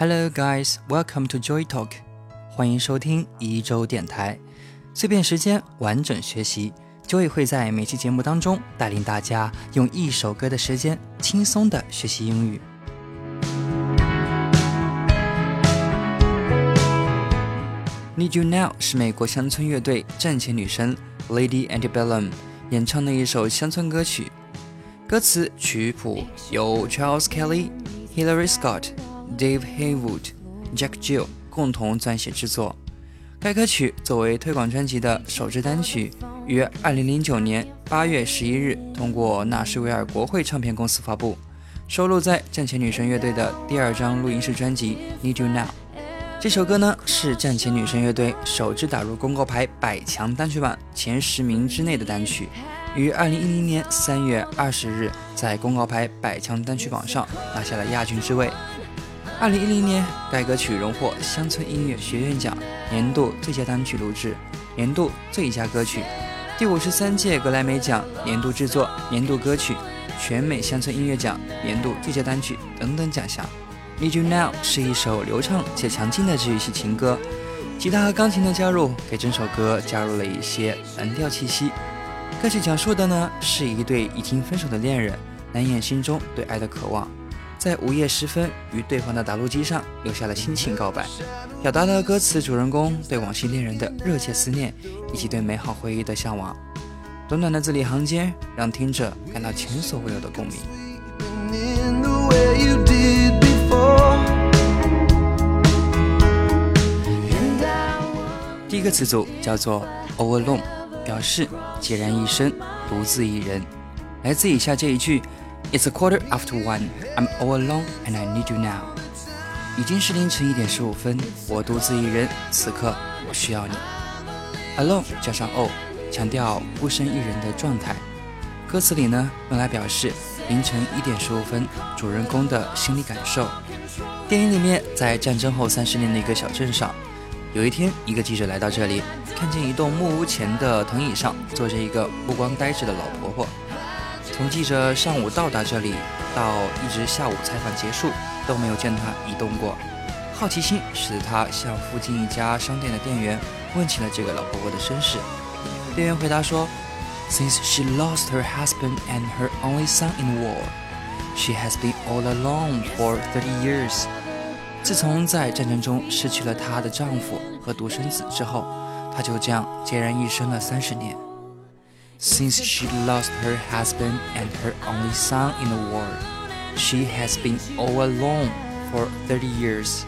Hello, guys. Welcome to Joy Talk. 欢迎收听一周电台，碎片时间，完整学习。Joy 会在每期节目当中带领大家用一首歌的时间轻松的学习英语。Need You Now 是美国乡村乐队战前女神 Lady Antebellum 演唱的一首乡村歌曲，歌词曲谱由 Charles Kelly、Hilary Scott、Dave Haywood、Jack Jill 共同撰写制作。该歌曲作为推广专辑的首支单曲，于2009年8月11日通过纳什维尔国会唱片公司发布，收录在战前女神乐队的第二张录音室专辑《Need You Now》。这首歌呢是战前女神乐队首支打入公告牌百强单曲榜前十名之内的单曲，于二零一零年三月二十日在公告牌百强单曲榜上拿下了亚军之位。二零一零年，该歌曲荣获乡村音乐学院奖年度最佳单曲录制、年度最佳歌曲、第五十三届格莱美奖年度制作、年度歌曲、全美乡村音乐奖年度最佳单曲等等奖项。《Need You Now》是一首流畅且强劲的治愈系情歌，吉他和钢琴的加入给整首歌加入了一些蓝调气息。歌曲讲述的呢是一对已经分手的恋人难掩心中对爱的渴望，在午夜时分与对方的打录机上留下了心情告白，表达了歌词主人公对往昔恋人的热切思念以及对美好回忆的向往。短短的字里行间，让听者感到前所未有的共鸣。第一个词组叫做 all alone，表示孑然一身、独自一人。来自以下这一句：It's a quarter after one. I'm all alone and I need you now. 已经是凌晨一点十五分，我独自一人，此刻我需要你。Alone 加上 all，强调孤身一人的状态。歌词里呢，用来表示凌晨一点十五分主人公的心理感受。电影里面，在战争后三十年的一个小镇上。有一天，一个记者来到这里，看见一栋木屋前的藤椅上坐着一个目光呆滞的老婆婆。从记者上午到达这里到一直下午采访结束，都没有见她移动过。好奇心使得他向附近一家商店的店员问起了这个老婆婆的身世。店员回答说：“Since she lost her husband and her only son in war, she has been all alone for thirty years.” 自从在战争中失去了她的丈夫和独生子之后，她就这样孑然一身了三十年。Since she lost her husband and her only son in the war, she has been all alone for thirty years.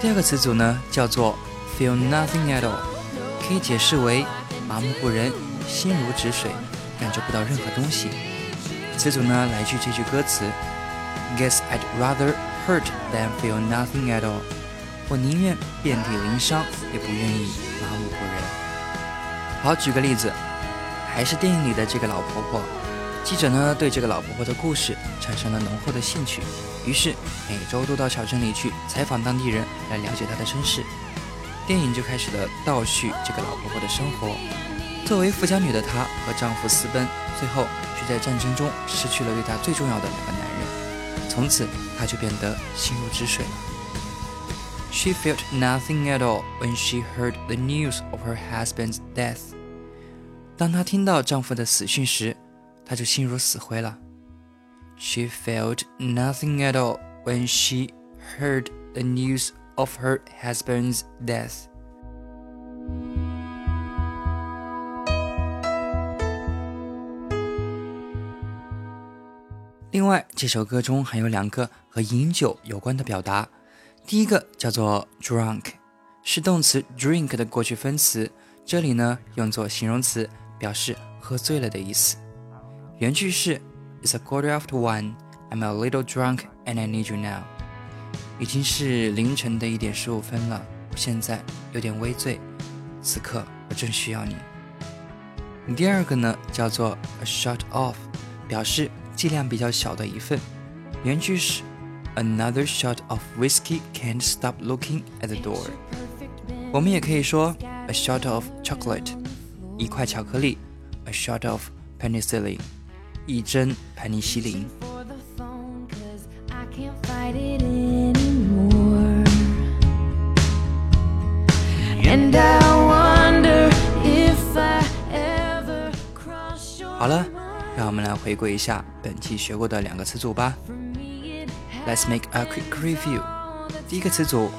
第二个词组呢，叫做 feel nothing at all，可以解释为麻木不仁、心如止水。感觉不到任何东西。词组呢来句这句歌词：Guess I'd rather hurt than feel nothing at all。我宁愿遍体鳞伤，也不愿意麻木不仁。好，举个例子，还是电影里的这个老婆婆。记者呢对这个老婆婆的故事产生了浓厚的兴趣，于是每周都到小镇里去采访当地人，来了解她的身世。电影就开始了倒叙这个老婆婆的生活。作为富家女的她和丈夫私奔，最后却在战争中失去了对她最重要的两个男人。从此，她就变得心如止水了。She felt nothing at all when she heard the news of her husband's death。当她听到丈夫的死讯时，她就心如死灰了。She felt nothing at all when she heard the news of her husband's death。 另外，这首歌中还有两个和饮酒有关的表达。第一个叫做 drunk，是动词 drink 的过去分词，这里呢用作形容词，表示喝醉了的意思。原句是 It's a quarter after one. I'm a little drunk and I need you now. 已经是凌晨的一点十五分了，我现在有点微醉，此刻我正需要你。第二个呢叫做 a shot of，表示。剂量比较小的一份。原句是 Another shot of whiskey can't stop looking at the door。我们也可以说 a shot of chocolate，一块巧克力；a shot of penicillin，一针盘尼西林。好了， 让我们来回顾一下本期学过的两个词组吧。Let's make a quick review。第一个词组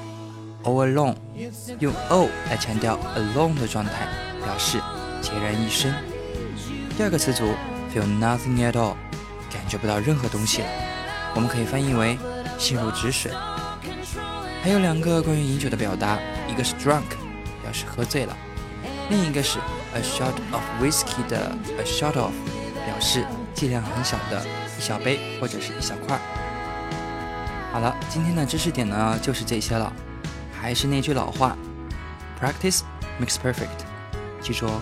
，all alone，用 all 来强调 alone 的状态，表示孑然一身。第二个词组，feel nothing at all，感觉不到任何东西了，我们可以翻译为心如止水。还有两个关于饮酒的表达，一个是 drunk，表示喝醉了，另一个是。A shot of whiskey 的 a shot of 表示剂量很小的一小杯或者是一小块。好了，今天的知识点呢就是这些了。还是那句老话，practice makes perfect。记住哦。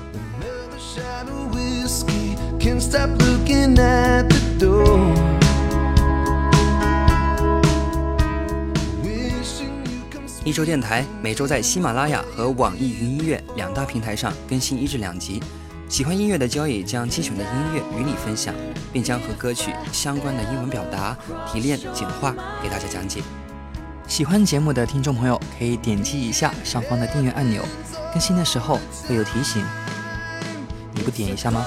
一周电台每周在喜马拉雅和网易云音乐两大平台上更新一至两集。喜欢音乐的 Joy 将精选的音乐与你分享，并将和歌曲相关的英文表达提炼简化给大家讲解。喜欢节目的听众朋友可以点击一下上方的订阅按钮，更新的时候会有提醒。你不点一下吗？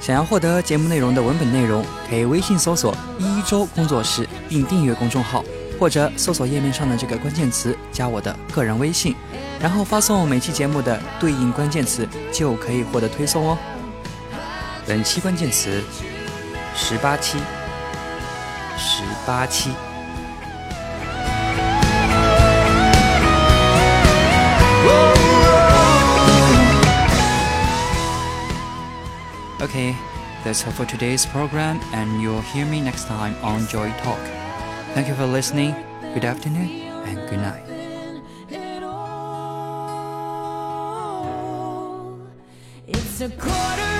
想要获得节目内容的文本内容，可以微信搜索“一周工作室”并订阅公众号，或者搜索页面上的这个关键词加我的个人微信，然后发送每期节目的对应关键词，就可以获得推送哦。本期关键词：十八期，十八期。Okay, that's all for today's program, and you'll hear me next time on Joy Talk. Thank you for listening. Good afternoon and good night. It's a quarter.